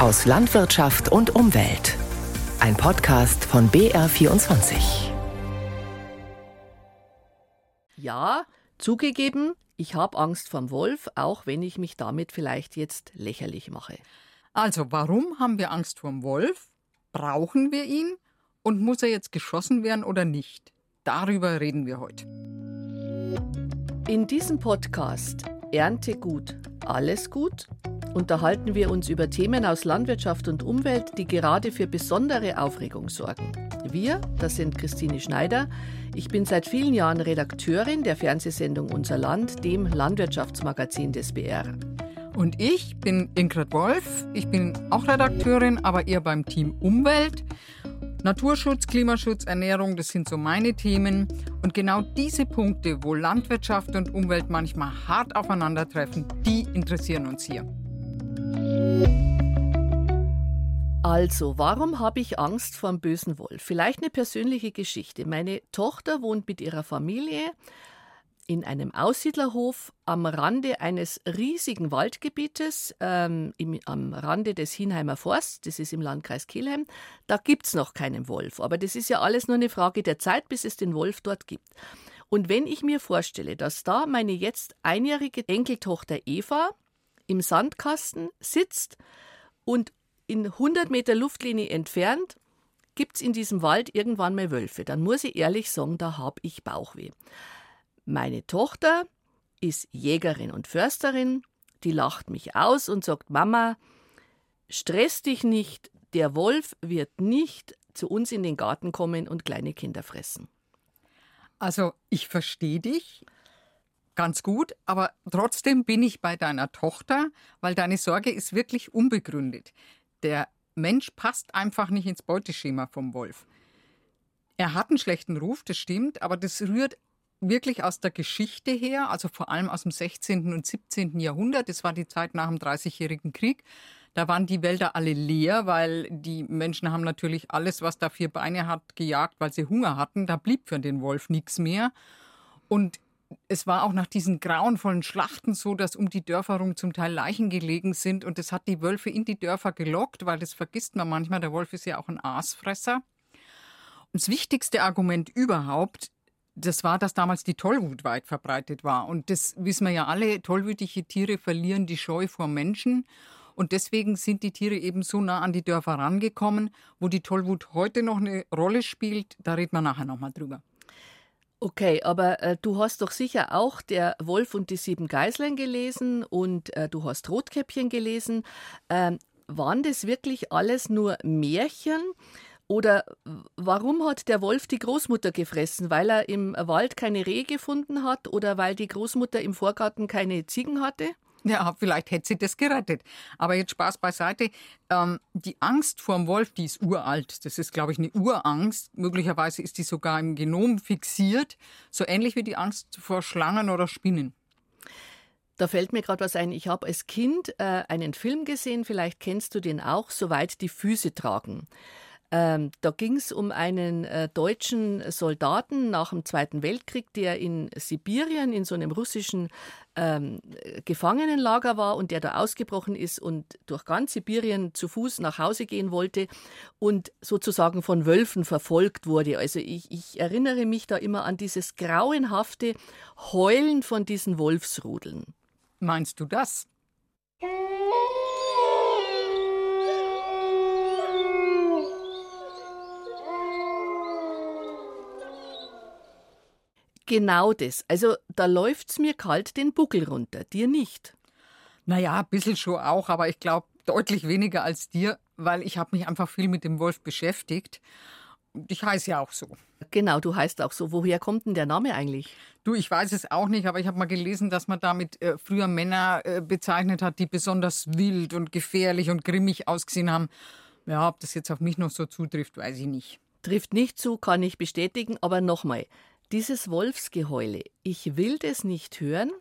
aus Landwirtschaft und Umwelt. Ein Podcast von BR24. Ja, zugegeben, ich habe Angst vom Wolf, auch wenn ich mich damit vielleicht jetzt lächerlich mache. Also, warum haben wir Angst vorm Wolf? Brauchen wir ihn? Und muss er jetzt geschossen werden oder nicht? Darüber reden wir heute. In diesem Podcast Ernte gut, alles gut unterhalten wir uns über Themen aus Landwirtschaft und Umwelt, die gerade für besondere Aufregung sorgen. Wir, das sind Christine Schneider. Ich bin seit vielen Jahren Redakteurin der Fernsehsendung Unser Land, dem Landwirtschaftsmagazin des BR. Und ich bin Ingrid Wolf. Ich bin auch Redakteurin, aber eher beim Team Umwelt. Naturschutz, Klimaschutz, Ernährung, das sind so meine Themen. Und genau diese Punkte, wo Landwirtschaft und Umwelt manchmal hart aufeinandertreffen, die interessieren uns hier. Also, warum habe ich Angst vor dem bösen Wolf? Vielleicht eine persönliche Geschichte. Meine Tochter wohnt mit ihrer Familie in einem Aussiedlerhof am Rande eines riesigen Waldgebietes, ähm, im, am Rande des Hinheimer Forsts, das ist im Landkreis Kelheim. Da gibt es noch keinen Wolf, aber das ist ja alles nur eine Frage der Zeit, bis es den Wolf dort gibt. Und wenn ich mir vorstelle, dass da meine jetzt einjährige Enkeltochter Eva im Sandkasten sitzt und in 100 Meter Luftlinie entfernt gibt es in diesem Wald irgendwann mal Wölfe, dann muss ich ehrlich sagen, da habe ich Bauchweh. Meine Tochter ist Jägerin und Försterin, die lacht mich aus und sagt, Mama, stress dich nicht, der Wolf wird nicht zu uns in den Garten kommen und kleine Kinder fressen. Also ich verstehe dich ganz gut, aber trotzdem bin ich bei deiner Tochter, weil deine Sorge ist wirklich unbegründet. Der Mensch passt einfach nicht ins Beuteschema vom Wolf. Er hat einen schlechten Ruf, das stimmt, aber das rührt wirklich aus der Geschichte her, also vor allem aus dem 16. und 17. Jahrhundert. Das war die Zeit nach dem Dreißigjährigen Krieg. Da waren die Wälder alle leer, weil die Menschen haben natürlich alles, was da vier Beine hat, gejagt, weil sie Hunger hatten. Da blieb für den Wolf nichts mehr. Und es war auch nach diesen grauenvollen Schlachten so, dass um die Dörfer rum zum Teil Leichen gelegen sind. Und das hat die Wölfe in die Dörfer gelockt, weil das vergisst man manchmal. Der Wolf ist ja auch ein Aasfresser. Und das wichtigste Argument überhaupt das war, dass damals die Tollwut weit verbreitet war. Und das wissen wir ja alle, tollwütige Tiere verlieren die Scheu vor Menschen. Und deswegen sind die Tiere eben so nah an die Dörfer rangekommen, wo die Tollwut heute noch eine Rolle spielt. Da reden wir nachher nochmal drüber. Okay, aber äh, du hast doch sicher auch der Wolf und die sieben Geißlein gelesen und äh, du hast Rotkäppchen gelesen. Ähm, waren das wirklich alles nur Märchen? Oder warum hat der Wolf die Großmutter gefressen? Weil er im Wald keine Rehe gefunden hat oder weil die Großmutter im Vorgarten keine Ziegen hatte? Ja, vielleicht hätte sie das gerettet. Aber jetzt Spaß beiseite. Ähm, die Angst vor dem Wolf, die ist uralt. Das ist, glaube ich, eine Urangst. Möglicherweise ist die sogar im Genom fixiert. So ähnlich wie die Angst vor Schlangen oder Spinnen. Da fällt mir gerade was ein. Ich habe als Kind äh, einen Film gesehen, vielleicht kennst du den auch, Soweit die Füße tragen. Ähm, da ging es um einen äh, deutschen Soldaten nach dem Zweiten Weltkrieg, der in Sibirien in so einem russischen ähm, Gefangenenlager war und der da ausgebrochen ist und durch ganz Sibirien zu Fuß nach Hause gehen wollte und sozusagen von Wölfen verfolgt wurde. Also ich, ich erinnere mich da immer an dieses grauenhafte Heulen von diesen Wolfsrudeln. Meinst du das? Genau das. Also da läuft's mir kalt den Buckel runter, dir nicht. Naja, ein bisschen schon auch, aber ich glaube deutlich weniger als dir, weil ich habe mich einfach viel mit dem Wolf beschäftigt. Und ich heiße ja auch so. Genau, du heißt auch so. Woher kommt denn der Name eigentlich? Du, ich weiß es auch nicht, aber ich habe mal gelesen, dass man damit äh, früher Männer äh, bezeichnet hat, die besonders wild und gefährlich und grimmig ausgesehen haben. Ja, ob das jetzt auf mich noch so zutrifft, weiß ich nicht. Trifft nicht zu, kann ich bestätigen, aber nochmal. Dieses Wolfsgeheule, ich will das nicht hören.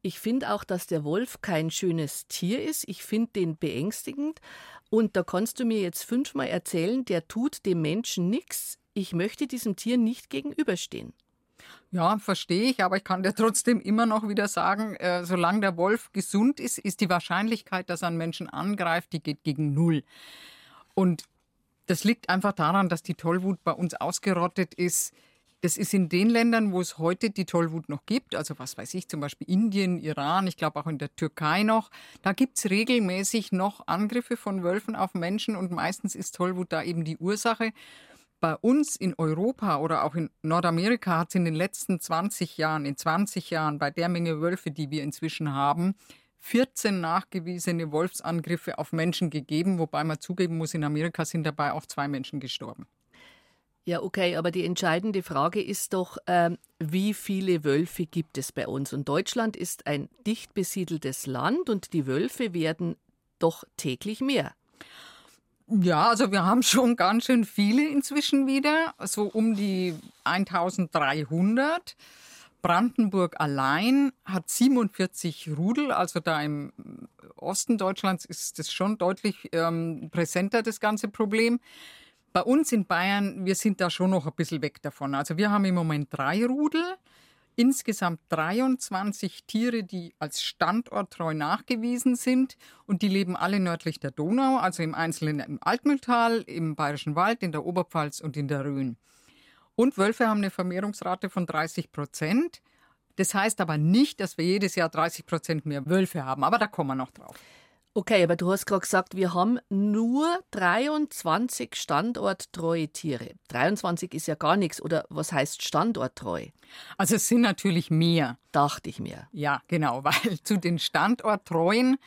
Ich finde auch, dass der Wolf kein schönes Tier ist. Ich finde den beängstigend. Und da kannst du mir jetzt fünfmal erzählen, der tut dem Menschen nichts. Ich möchte diesem Tier nicht gegenüberstehen. Ja, verstehe ich, aber ich kann dir trotzdem immer noch wieder sagen, äh, solange der Wolf gesund ist, ist die Wahrscheinlichkeit, dass er einen Menschen angreift, die geht gegen null. Und das liegt einfach daran, dass die Tollwut bei uns ausgerottet ist. Das ist in den Ländern, wo es heute die Tollwut noch gibt, also was weiß ich, zum Beispiel Indien, Iran, ich glaube auch in der Türkei noch, da gibt es regelmäßig noch Angriffe von Wölfen auf Menschen und meistens ist Tollwut da eben die Ursache. Bei uns in Europa oder auch in Nordamerika hat es in den letzten 20 Jahren, in 20 Jahren, bei der Menge Wölfe, die wir inzwischen haben, 14 nachgewiesene Wolfsangriffe auf Menschen gegeben, wobei man zugeben muss, in Amerika sind dabei auch zwei Menschen gestorben. Ja, okay, aber die entscheidende Frage ist doch, ähm, wie viele Wölfe gibt es bei uns? Und Deutschland ist ein dicht besiedeltes Land und die Wölfe werden doch täglich mehr. Ja, also wir haben schon ganz schön viele inzwischen wieder, so um die 1300. Brandenburg allein hat 47 Rudel, also da im Osten Deutschlands ist das schon deutlich ähm, präsenter, das ganze Problem. Bei uns in Bayern, wir sind da schon noch ein bisschen weg davon. Also wir haben im Moment drei Rudel, insgesamt 23 Tiere, die als standorttreu nachgewiesen sind und die leben alle nördlich der Donau, also im Einzelnen im Altmühltal, im Bayerischen Wald, in der Oberpfalz und in der Rhön. Und Wölfe haben eine Vermehrungsrate von 30 Prozent. Das heißt aber nicht, dass wir jedes Jahr 30 Prozent mehr Wölfe haben. Aber da kommen wir noch drauf. Okay, aber du hast gerade gesagt, wir haben nur 23 standorttreue Tiere. 23 ist ja gar nichts. Oder was heißt standorttreu? Also es sind natürlich mehr. Dachte ich mir. Ja, genau, weil zu den standorttreuen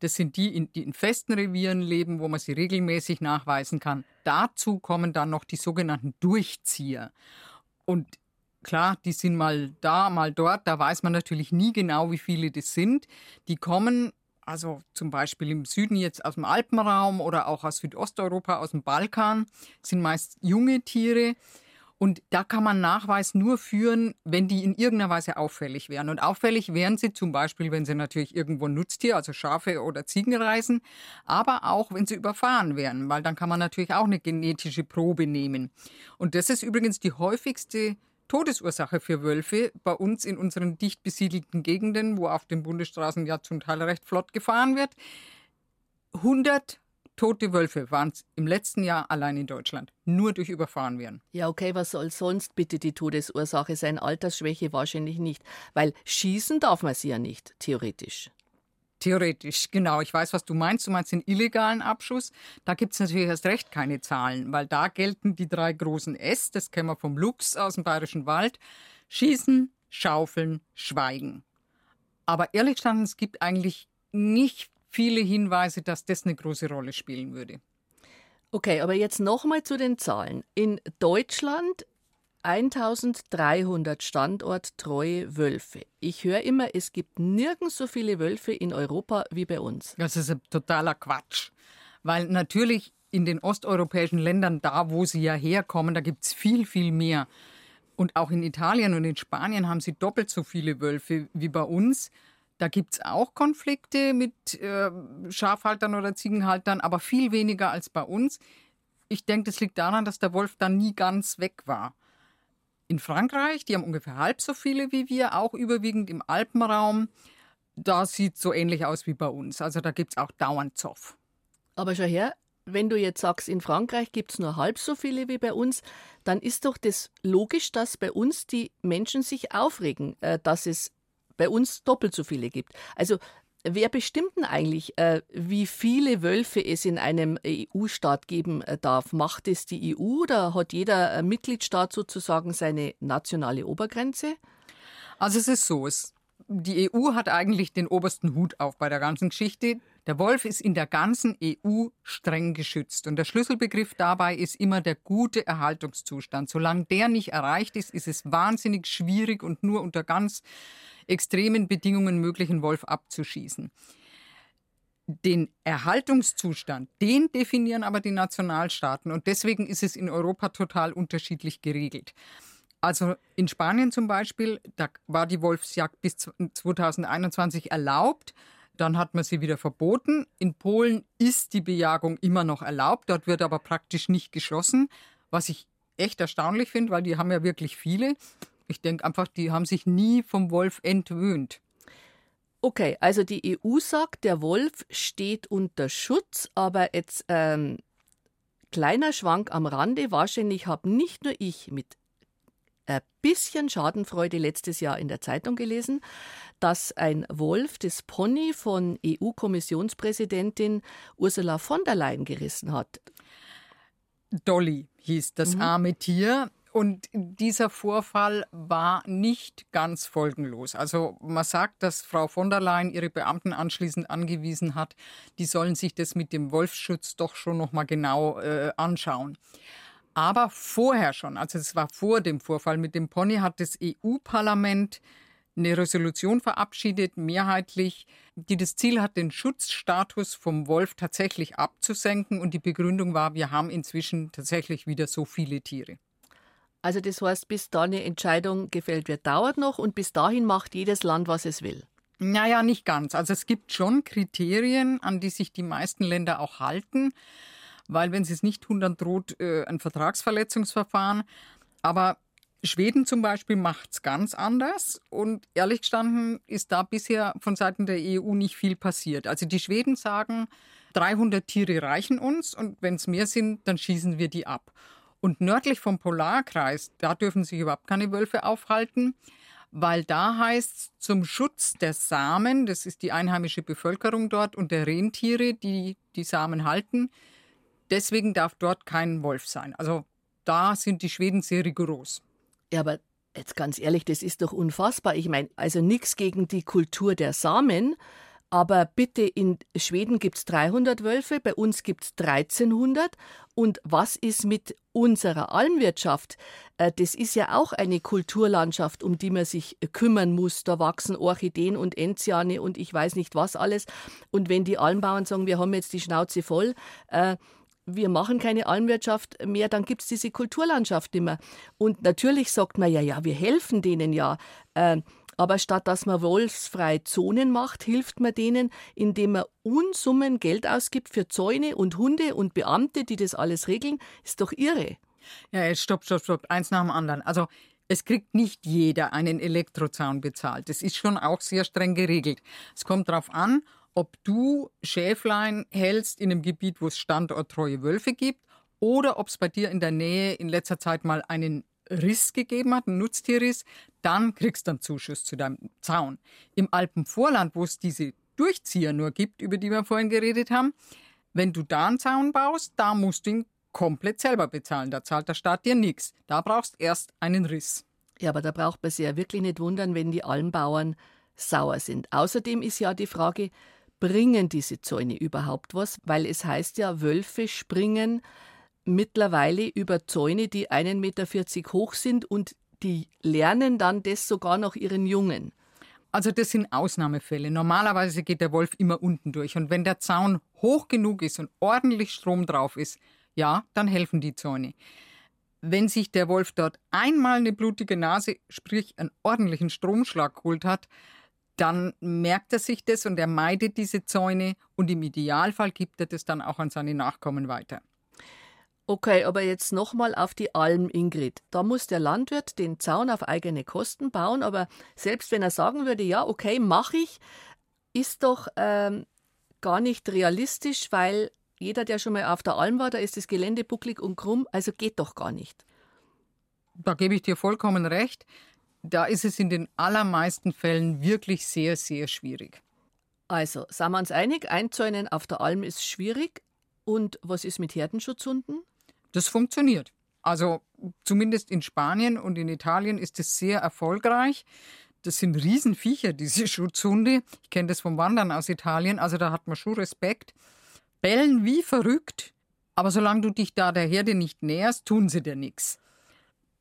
das sind die, die in festen Revieren leben, wo man sie regelmäßig nachweisen kann. Dazu kommen dann noch die sogenannten Durchzieher. Und klar, die sind mal da, mal dort. Da weiß man natürlich nie genau, wie viele das sind. Die kommen also zum Beispiel im Süden jetzt aus dem Alpenraum oder auch aus Südosteuropa, aus dem Balkan, sind meist junge Tiere. Und da kann man Nachweis nur führen, wenn die in irgendeiner Weise auffällig wären. Und auffällig wären sie zum Beispiel, wenn sie natürlich irgendwo Nutztier, also Schafe oder Ziegen reisen, aber auch, wenn sie überfahren wären, weil dann kann man natürlich auch eine genetische Probe nehmen. Und das ist übrigens die häufigste Todesursache für Wölfe bei uns in unseren dicht besiedelten Gegenden, wo auf den Bundesstraßen ja zum Teil recht flott gefahren wird. 100 tote Wölfe waren es im letzten Jahr allein in Deutschland. Nur durch Überfahren werden. Ja, okay, was soll sonst bitte die Todesursache sein? Altersschwäche wahrscheinlich nicht. Weil schießen darf man sie ja nicht, theoretisch. Theoretisch, genau. Ich weiß, was du meinst. Du meinst den illegalen Abschuss. Da gibt es natürlich erst recht keine Zahlen, weil da gelten die drei großen S, das kennen wir vom Luchs aus dem Bayerischen Wald. Schießen, schaufeln, schweigen. Aber ehrlich gesagt, es gibt eigentlich nicht viele Hinweise, dass das eine große Rolle spielen würde. Okay, aber jetzt nochmal zu den Zahlen. In Deutschland 1300 standorttreue Wölfe. Ich höre immer, es gibt nirgends so viele Wölfe in Europa wie bei uns. Das ist ein totaler Quatsch. Weil natürlich in den osteuropäischen Ländern, da wo sie ja herkommen, da gibt es viel, viel mehr. Und auch in Italien und in Spanien haben sie doppelt so viele Wölfe wie bei uns. Da gibt es auch Konflikte mit äh, Schafhaltern oder Ziegenhaltern, aber viel weniger als bei uns. Ich denke, das liegt daran, dass der Wolf dann nie ganz weg war. In Frankreich, die haben ungefähr halb so viele wie wir, auch überwiegend im Alpenraum. Da sieht so ähnlich aus wie bei uns. Also da gibt es auch dauernd Zoff. Aber schau her, wenn du jetzt sagst, in Frankreich gibt es nur halb so viele wie bei uns, dann ist doch das logisch, dass bei uns die Menschen sich aufregen, äh, dass es bei uns doppelt so viele gibt. Also Wer bestimmt denn eigentlich, äh, wie viele Wölfe es in einem EU-Staat geben äh, darf? Macht es die EU oder hat jeder äh, Mitgliedstaat sozusagen seine nationale Obergrenze? Also es ist so, es, die EU hat eigentlich den obersten Hut auf bei der ganzen Geschichte. Der Wolf ist in der ganzen EU streng geschützt und der Schlüsselbegriff dabei ist immer der gute Erhaltungszustand. Solange der nicht erreicht ist, ist es wahnsinnig schwierig und nur unter ganz extremen Bedingungen möglichen Wolf abzuschießen. Den Erhaltungszustand, den definieren aber die Nationalstaaten und deswegen ist es in Europa total unterschiedlich geregelt. Also in Spanien zum Beispiel, da war die Wolfsjagd bis 2021 erlaubt. Dann hat man sie wieder verboten. In Polen ist die Bejagung immer noch erlaubt. Dort wird aber praktisch nicht geschossen, was ich echt erstaunlich finde, weil die haben ja wirklich viele. Ich denke einfach, die haben sich nie vom Wolf entwöhnt. Okay, also die EU sagt, der Wolf steht unter Schutz, aber jetzt ähm, kleiner Schwank am Rande. Wahrscheinlich habe nicht nur ich mit ein bisschen Schadenfreude letztes Jahr in der Zeitung gelesen, dass ein Wolf das Pony von EU-Kommissionspräsidentin Ursula von der Leyen gerissen hat. Dolly hieß das mhm. arme Tier. Und dieser Vorfall war nicht ganz folgenlos. Also man sagt, dass Frau von der Leyen ihre Beamten anschließend angewiesen hat, die sollen sich das mit dem Wolfsschutz doch schon noch mal genau äh, anschauen. Aber vorher schon, also es war vor dem Vorfall mit dem Pony, hat das EU-Parlament eine Resolution verabschiedet, mehrheitlich, die das Ziel hat, den Schutzstatus vom Wolf tatsächlich abzusenken. Und die Begründung war, wir haben inzwischen tatsächlich wieder so viele Tiere. Also das heißt, bis da eine Entscheidung gefällt wird, dauert noch und bis dahin macht jedes Land, was es will. Naja, nicht ganz. Also es gibt schon Kriterien, an die sich die meisten Länder auch halten, weil wenn sie es nicht tun, dann droht äh, ein Vertragsverletzungsverfahren. Aber Schweden zum Beispiel macht es ganz anders und ehrlich gestanden ist da bisher von Seiten der EU nicht viel passiert. Also die Schweden sagen, 300 Tiere reichen uns und wenn es mehr sind, dann schießen wir die ab. Und nördlich vom Polarkreis, da dürfen sich überhaupt keine Wölfe aufhalten, weil da heißt es zum Schutz der Samen, das ist die einheimische Bevölkerung dort und der Rentiere, die die Samen halten, deswegen darf dort kein Wolf sein. Also da sind die Schweden sehr rigoros. Ja, aber jetzt ganz ehrlich, das ist doch unfassbar. Ich meine, also nichts gegen die Kultur der Samen, aber bitte, in Schweden gibt es 300 Wölfe, bei uns gibt es 1300. Und was ist mit unserer Almwirtschaft? Äh, das ist ja auch eine Kulturlandschaft, um die man sich kümmern muss. Da wachsen Orchideen und Enziane und ich weiß nicht was alles. Und wenn die Almbauern sagen, wir haben jetzt die Schnauze voll, äh, wir machen keine Almwirtschaft mehr, dann gibt es diese Kulturlandschaft immer. Und natürlich sagt man ja, ja, wir helfen denen ja. Äh, aber statt dass man wolfsfreie Zonen macht, hilft man denen, indem man Unsummen Geld ausgibt für Zäune und Hunde und Beamte, die das alles regeln. Ist doch irre. Ja, stopp, stopp, stopp. Eins nach dem anderen. Also es kriegt nicht jeder einen Elektrozaun bezahlt. Das ist schon auch sehr streng geregelt. Es kommt darauf an, ob du Schäflein hältst in einem Gebiet, wo es standorttreue Wölfe gibt, oder ob es bei dir in der Nähe in letzter Zeit mal einen Riss gegeben hat, einen Nutztierriss, dann kriegst du einen Zuschuss zu deinem Zaun. Im Alpenvorland, wo es diese Durchzieher nur gibt, über die wir vorhin geredet haben, wenn du da einen Zaun baust, da musst du ihn komplett selber bezahlen. Da zahlt der Staat dir nichts. Da brauchst erst einen Riss. Ja, aber da braucht man sich ja wirklich nicht wundern, wenn die Almbauern sauer sind. Außerdem ist ja die Frage, bringen diese Zäune überhaupt was? Weil es heißt ja, Wölfe springen mittlerweile über Zäune, die 1,40 Meter hoch sind und die lernen dann das sogar noch ihren Jungen. Also das sind Ausnahmefälle. Normalerweise geht der Wolf immer unten durch. Und wenn der Zaun hoch genug ist und ordentlich Strom drauf ist, ja, dann helfen die Zäune. Wenn sich der Wolf dort einmal eine blutige Nase, sprich einen ordentlichen Stromschlag geholt hat, dann merkt er sich das und er meidet diese Zäune und im Idealfall gibt er das dann auch an seine Nachkommen weiter. Okay, aber jetzt nochmal auf die Alm, Ingrid. Da muss der Landwirt den Zaun auf eigene Kosten bauen, aber selbst wenn er sagen würde, ja, okay, mache ich, ist doch ähm, gar nicht realistisch, weil jeder, der schon mal auf der Alm war, da ist das Gelände bucklig und krumm, also geht doch gar nicht. Da gebe ich dir vollkommen recht da ist es in den allermeisten Fällen wirklich sehr, sehr schwierig. Also, sind wir uns einig, Einzäunen auf der Alm ist schwierig. Und was ist mit Herdenschutzhunden? Das funktioniert. Also zumindest in Spanien und in Italien ist es sehr erfolgreich. Das sind Riesenviecher, diese Schutzhunde. Ich kenne das vom Wandern aus Italien, also da hat man schon Respekt. Bellen wie verrückt, aber solange du dich da der Herde nicht näherst, tun sie dir nichts.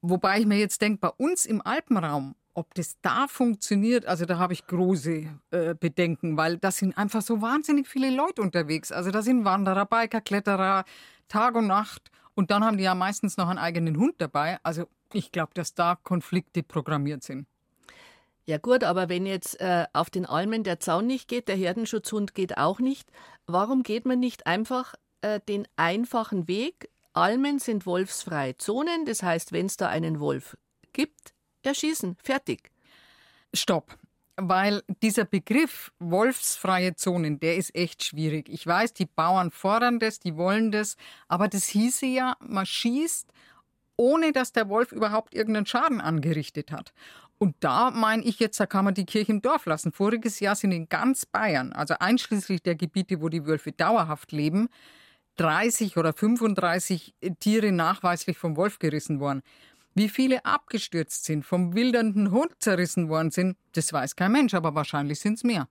Wobei ich mir jetzt denke, bei uns im Alpenraum, ob das da funktioniert, also da habe ich große äh, Bedenken, weil da sind einfach so wahnsinnig viele Leute unterwegs. Also da sind Wanderer, Biker, Kletterer, Tag und Nacht. Und dann haben die ja meistens noch einen eigenen Hund dabei. Also ich glaube, dass da Konflikte programmiert sind. Ja gut, aber wenn jetzt äh, auf den Almen der Zaun nicht geht, der Herdenschutzhund geht auch nicht, warum geht man nicht einfach äh, den einfachen Weg, Almen sind wolfsfreie Zonen, das heißt, wenn es da einen Wolf gibt, erschießen. Fertig. Stopp. Weil dieser Begriff wolfsfreie Zonen, der ist echt schwierig. Ich weiß, die Bauern fordern das, die wollen das, aber das hieße ja, man schießt, ohne dass der Wolf überhaupt irgendeinen Schaden angerichtet hat. Und da meine ich jetzt, da kann man die Kirche im Dorf lassen. Voriges Jahr sind in ganz Bayern, also einschließlich der Gebiete, wo die Wölfe dauerhaft leben, 30 oder 35 Tiere nachweislich vom Wolf gerissen worden. Wie viele abgestürzt sind, vom wildernden Hund zerrissen worden sind, das weiß kein Mensch, aber wahrscheinlich sind es mehr.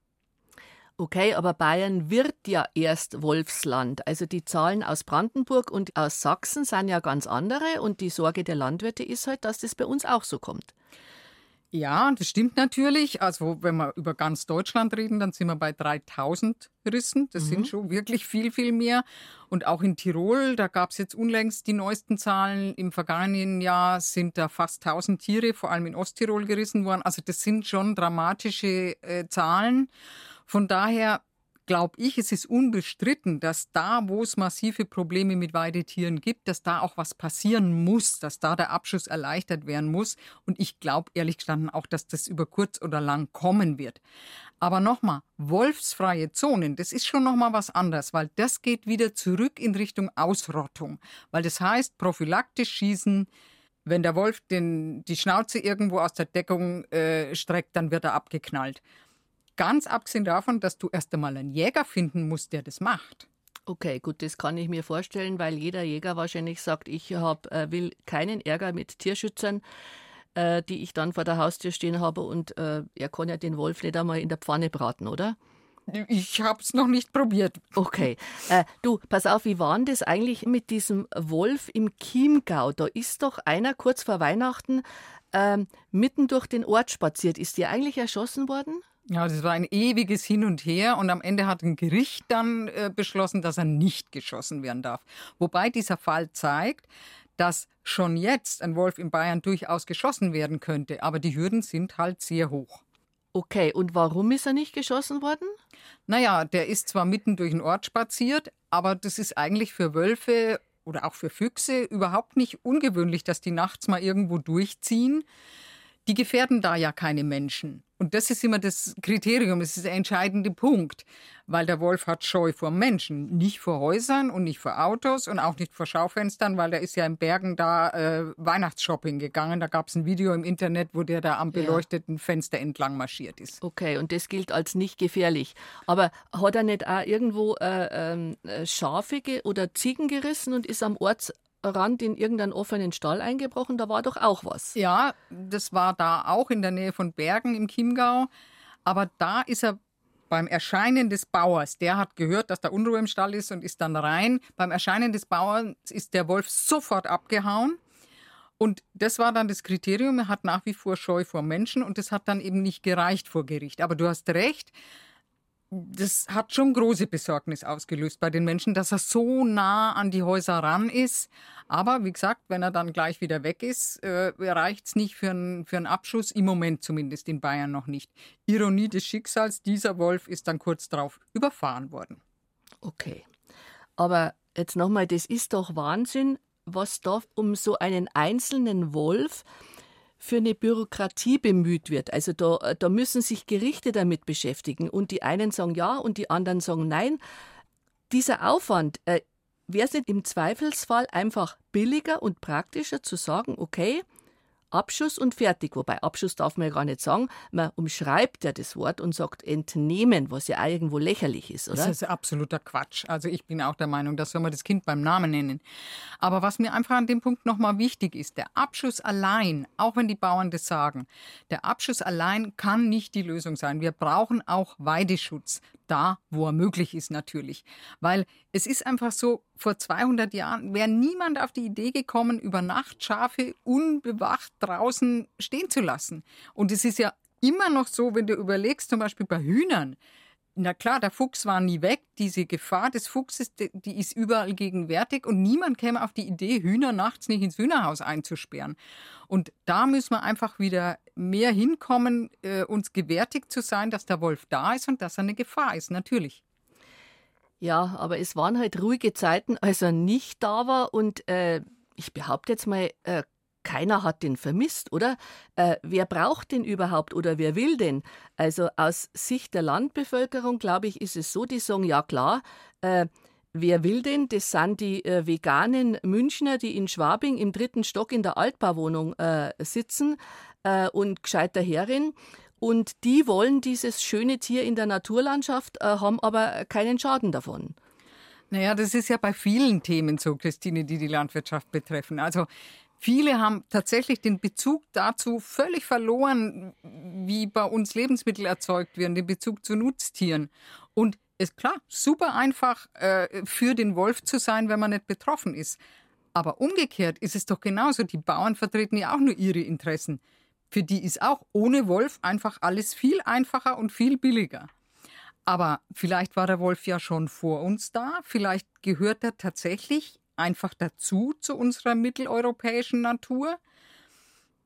Okay, aber Bayern wird ja erst Wolfsland. Also die Zahlen aus Brandenburg und aus Sachsen sind ja ganz andere und die Sorge der Landwirte ist halt, dass das bei uns auch so kommt. Ja, das stimmt natürlich. Also wenn wir über ganz Deutschland reden, dann sind wir bei 3000 Rissen. Das mhm. sind schon wirklich viel, viel mehr. Und auch in Tirol, da gab es jetzt unlängst die neuesten Zahlen. Im vergangenen Jahr sind da fast 1000 Tiere, vor allem in Osttirol, gerissen worden. Also das sind schon dramatische äh, Zahlen. Von daher glaube ich, es ist unbestritten, dass da, wo es massive Probleme mit Weidetieren gibt, dass da auch was passieren muss, dass da der Abschuss erleichtert werden muss. Und ich glaube ehrlich gestanden auch, dass das über kurz oder lang kommen wird. Aber nochmal, wolfsfreie Zonen, das ist schon nochmal was anderes, weil das geht wieder zurück in Richtung Ausrottung. Weil das heißt, prophylaktisch schießen, wenn der Wolf den, die Schnauze irgendwo aus der Deckung äh, streckt, dann wird er abgeknallt. Ganz abgesehen davon, dass du erst einmal einen Jäger finden musst, der das macht. Okay, gut, das kann ich mir vorstellen, weil jeder Jäger wahrscheinlich sagt, ich hab, äh, will keinen Ärger mit Tierschützern, äh, die ich dann vor der Haustür stehen habe und äh, er kann ja den Wolf nicht einmal in der Pfanne braten, oder? Ich habe es noch nicht probiert. Okay. Äh, du, pass auf, wie war denn das eigentlich mit diesem Wolf im Chiemgau? Da ist doch einer kurz vor Weihnachten ähm, mitten durch den Ort spaziert. Ist der eigentlich erschossen worden? Ja, das war ein ewiges Hin und Her und am Ende hat ein Gericht dann äh, beschlossen, dass er nicht geschossen werden darf. Wobei dieser Fall zeigt, dass schon jetzt ein Wolf in Bayern durchaus geschossen werden könnte, aber die Hürden sind halt sehr hoch. Okay, und warum ist er nicht geschossen worden? Naja, der ist zwar mitten durch den Ort spaziert, aber das ist eigentlich für Wölfe oder auch für Füchse überhaupt nicht ungewöhnlich, dass die nachts mal irgendwo durchziehen. Die gefährden da ja keine Menschen. Und das ist immer das Kriterium, das ist der entscheidende Punkt, weil der Wolf hat Scheu vor Menschen, nicht vor Häusern und nicht vor Autos und auch nicht vor Schaufenstern, weil der ist ja in Bergen da äh, Weihnachtsshopping gegangen. Da gab es ein Video im Internet, wo der da am beleuchteten ja. Fenster entlang marschiert ist. Okay, und das gilt als nicht gefährlich. Aber hat er nicht auch irgendwo äh, ähm, äh, Schafe oder Ziegen gerissen und ist am Ort Rand in irgendeinen offenen Stall eingebrochen. Da war doch auch was. Ja, das war da auch in der Nähe von Bergen im Chiemgau. Aber da ist er beim Erscheinen des Bauers, der hat gehört, dass da Unruhe im Stall ist und ist dann rein. Beim Erscheinen des Bauers ist der Wolf sofort abgehauen. Und das war dann das Kriterium. Er hat nach wie vor Scheu vor Menschen und das hat dann eben nicht gereicht vor Gericht. Aber du hast recht, das hat schon große Besorgnis ausgelöst bei den Menschen, dass er so nah an die Häuser ran ist. Aber wie gesagt, wenn er dann gleich wieder weg ist, äh, reicht es nicht für, ein, für einen Abschuss, im Moment zumindest in Bayern noch nicht. Ironie des Schicksals, dieser Wolf ist dann kurz darauf überfahren worden. Okay. Aber jetzt nochmal, das ist doch Wahnsinn, was da um so einen einzelnen Wolf für eine Bürokratie bemüht wird. Also da, da müssen sich Gerichte damit beschäftigen und die einen sagen ja und die anderen sagen nein. Dieser Aufwand, äh, wäre es nicht im Zweifelsfall einfach billiger und praktischer zu sagen, okay, Abschuss und fertig. Wobei Abschuss darf man ja gar nicht sagen. Man umschreibt ja das Wort und sagt entnehmen, was ja irgendwo lächerlich ist, oder? Das ist absoluter Quatsch. Also ich bin auch der Meinung, dass soll man das Kind beim Namen nennen. Aber was mir einfach an dem Punkt nochmal wichtig ist, der Abschuss allein, auch wenn die Bauern das sagen, der Abschuss allein kann nicht die Lösung sein. Wir brauchen auch Weideschutz da, wo er möglich ist natürlich. Weil es ist einfach so, vor 200 Jahren wäre niemand auf die Idee gekommen, über Nacht Schafe unbewacht draußen stehen zu lassen. Und es ist ja immer noch so, wenn du überlegst, zum Beispiel bei Hühnern, na klar, der Fuchs war nie weg. Diese Gefahr des Fuchses, die ist überall gegenwärtig und niemand käme auf die Idee, Hühner nachts nicht ins Hühnerhaus einzusperren. Und da müssen wir einfach wieder mehr hinkommen, äh, uns gewärtig zu sein, dass der Wolf da ist und dass er eine Gefahr ist, natürlich. Ja, aber es waren halt ruhige Zeiten, als er nicht da war und äh, ich behaupte jetzt mal, äh, keiner hat den vermisst, oder? Äh, wer braucht den überhaupt oder wer will den? Also aus Sicht der Landbevölkerung, glaube ich, ist es so, die sagen, ja klar, äh, Wer will denn? Das sind die äh, veganen Münchner, die in Schwabing im dritten Stock in der Altbauwohnung äh, sitzen äh, und gescheit daherin. Und die wollen dieses schöne Tier in der Naturlandschaft, äh, haben aber keinen Schaden davon. Naja, das ist ja bei vielen Themen so, Christine, die die Landwirtschaft betreffen. Also Viele haben tatsächlich den Bezug dazu völlig verloren, wie bei uns Lebensmittel erzeugt werden, den Bezug zu Nutztieren. Und ist klar, super einfach äh, für den Wolf zu sein, wenn man nicht betroffen ist. Aber umgekehrt ist es doch genauso. Die Bauern vertreten ja auch nur ihre Interessen. Für die ist auch ohne Wolf einfach alles viel einfacher und viel billiger. Aber vielleicht war der Wolf ja schon vor uns da. Vielleicht gehört er tatsächlich einfach dazu zu unserer mitteleuropäischen Natur.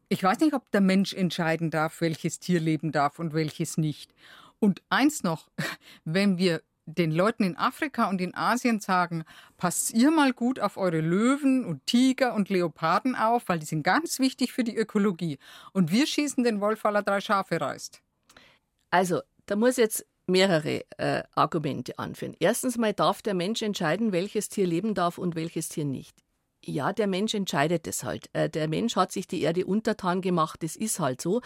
Ich weiß nicht, ob der Mensch entscheiden darf, welches Tier leben darf und welches nicht. Und eins noch, wenn wir den Leuten in Afrika und in Asien sagen, passt ihr mal gut auf eure Löwen und Tiger und Leoparden auf, weil die sind ganz wichtig für die Ökologie. Und wir schießen den Wolf, weil er drei Schafe reißt. Also, da muss jetzt mehrere äh, Argumente anführen. Erstens mal darf der Mensch entscheiden, welches Tier leben darf und welches Tier nicht. Ja, der Mensch entscheidet es halt. Äh, der Mensch hat sich die Erde untertan gemacht, das ist halt so.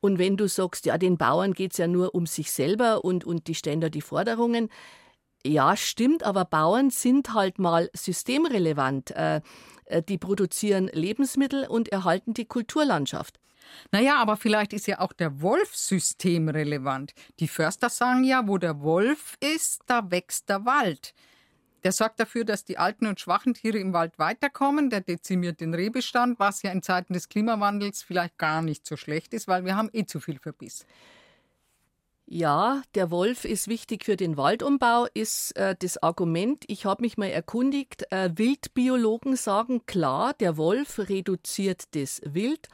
Und wenn du sagst, ja, den Bauern geht es ja nur um sich selber und, und die stellen da die Forderungen, ja, stimmt, aber Bauern sind halt mal systemrelevant. Äh, äh, die produzieren Lebensmittel und erhalten die Kulturlandschaft. Naja, aber vielleicht ist ja auch der Wolf systemrelevant. Die Förster sagen ja, wo der Wolf ist, da wächst der Wald. Der sorgt dafür, dass die alten und schwachen Tiere im Wald weiterkommen. Der dezimiert den Rehbestand, was ja in Zeiten des Klimawandels vielleicht gar nicht so schlecht ist, weil wir haben eh zu viel Verbiss. Ja, der Wolf ist wichtig für den Waldumbau, ist äh, das Argument. Ich habe mich mal erkundigt, äh, Wildbiologen sagen klar, der Wolf reduziert das Wild.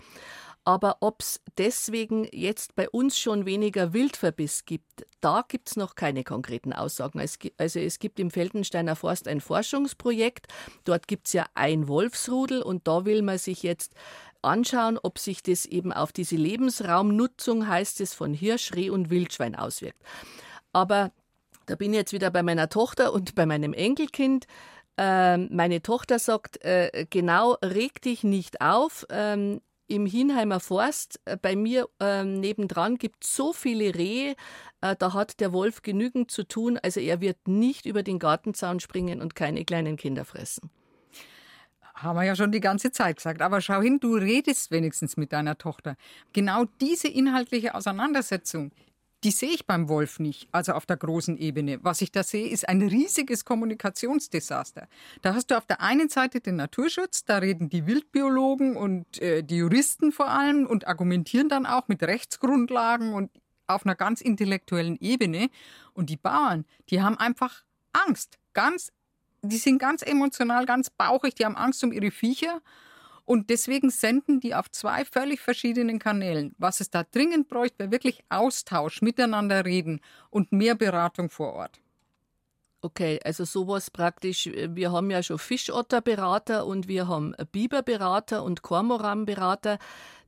Aber ob es deswegen jetzt bei uns schon weniger Wildverbiss gibt, da gibt es noch keine konkreten Aussagen. Es gibt, also es gibt im Feldensteiner Forst ein Forschungsprojekt. Dort gibt es ja ein Wolfsrudel und da will man sich jetzt anschauen, ob sich das eben auf diese Lebensraumnutzung, heißt es, von Hirsch, Reh und Wildschwein auswirkt. Aber da bin ich jetzt wieder bei meiner Tochter und bei meinem Enkelkind. Ähm, meine Tochter sagt, äh, genau, reg dich nicht auf. Im Hinheimer Forst äh, bei mir ähm, nebendran gibt so viele Rehe, äh, da hat der Wolf genügend zu tun. Also er wird nicht über den Gartenzaun springen und keine kleinen Kinder fressen. Haben wir ja schon die ganze Zeit gesagt. Aber schau hin, du redest wenigstens mit deiner Tochter. Genau diese inhaltliche Auseinandersetzung, die sehe ich beim Wolf nicht, also auf der großen Ebene. Was ich da sehe, ist ein riesiges Kommunikationsdesaster. Da hast du auf der einen Seite den Naturschutz, da reden die Wildbiologen und äh, die Juristen vor allem und argumentieren dann auch mit Rechtsgrundlagen und auf einer ganz intellektuellen Ebene. Und die Bauern, die haben einfach Angst, ganz, die sind ganz emotional, ganz bauchig, die haben Angst um ihre Viecher und deswegen senden die auf zwei völlig verschiedenen Kanälen. Was es da dringend bräuchte, wäre wirklich Austausch, miteinander reden und mehr Beratung vor Ort. Okay, also sowas praktisch. Wir haben ja schon Fischotterberater und wir haben Biberberater und Kormoranberater.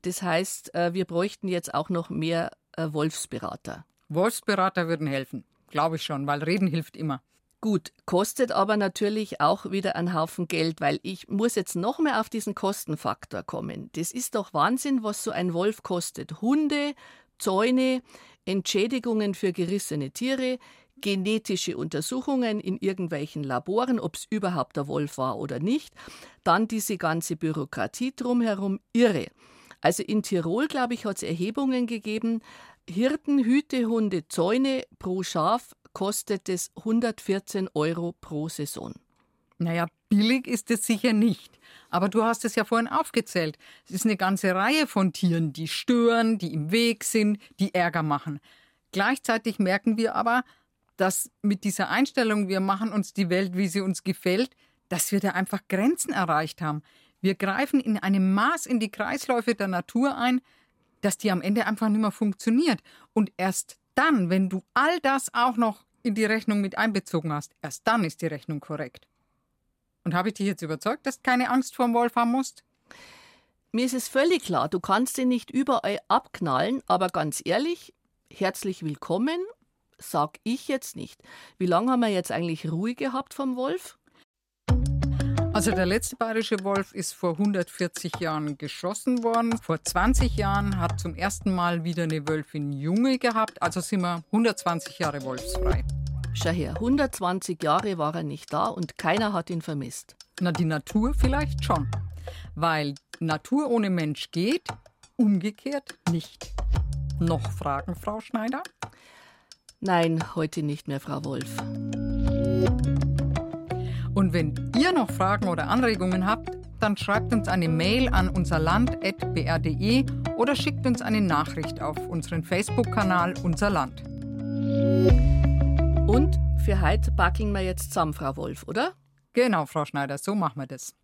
Das heißt, äh, wir bräuchten jetzt auch noch mehr äh, Wolfsberater. Wolfsberater würden helfen, glaube ich schon, weil Reden hilft immer. Gut, kostet aber natürlich auch wieder einen Haufen Geld, weil ich muss jetzt noch mehr auf diesen Kostenfaktor kommen. Das ist doch Wahnsinn, was so ein Wolf kostet. Hunde, Zäune, Entschädigungen für gerissene Tiere, genetische Untersuchungen in irgendwelchen Laboren, ob es überhaupt der Wolf war oder nicht, dann diese ganze Bürokratie drumherum, irre. Also in Tirol, glaube ich, hat es Erhebungen gegeben, Hirten, Hüte, Hunde, Zäune pro Schaf kostet es 114 Euro pro Saison. Naja, billig ist es sicher nicht. Aber du hast es ja vorhin aufgezählt. Es ist eine ganze Reihe von Tieren, die stören, die im Weg sind, die Ärger machen. Gleichzeitig merken wir aber, dass mit dieser Einstellung, wir machen uns die Welt, wie sie uns gefällt, dass wir da einfach Grenzen erreicht haben. Wir greifen in einem Maß in die Kreisläufe der Natur ein, dass die am Ende einfach nicht mehr funktioniert. Und erst dann, wenn du all das auch noch in die Rechnung mit einbezogen hast, erst dann ist die Rechnung korrekt. Und habe ich dich jetzt überzeugt, dass du keine Angst vor dem Wolf haben musst? Mir ist es völlig klar, du kannst ihn nicht überall abknallen, aber ganz ehrlich, herzlich willkommen, sag ich jetzt nicht. Wie lange haben wir jetzt eigentlich Ruhe gehabt vom Wolf? Also der letzte bayerische Wolf ist vor 140 Jahren geschossen worden. Vor 20 Jahren hat zum ersten Mal wieder eine Wölfin Junge gehabt. Also sind wir 120 Jahre wolfsfrei. Schau her, 120 Jahre war er nicht da und keiner hat ihn vermisst. Na, die Natur vielleicht schon. Weil Natur ohne Mensch geht, umgekehrt nicht. Noch Fragen, Frau Schneider? Nein, heute nicht mehr, Frau Wolf. Und wenn ihr noch Fragen oder Anregungen habt, dann schreibt uns eine Mail an unserland.br.de oder schickt uns eine Nachricht auf unseren Facebook-Kanal Unser Land. Und für heute backen wir jetzt zusammen, Frau Wolf, oder? Genau, Frau Schneider, so machen wir das.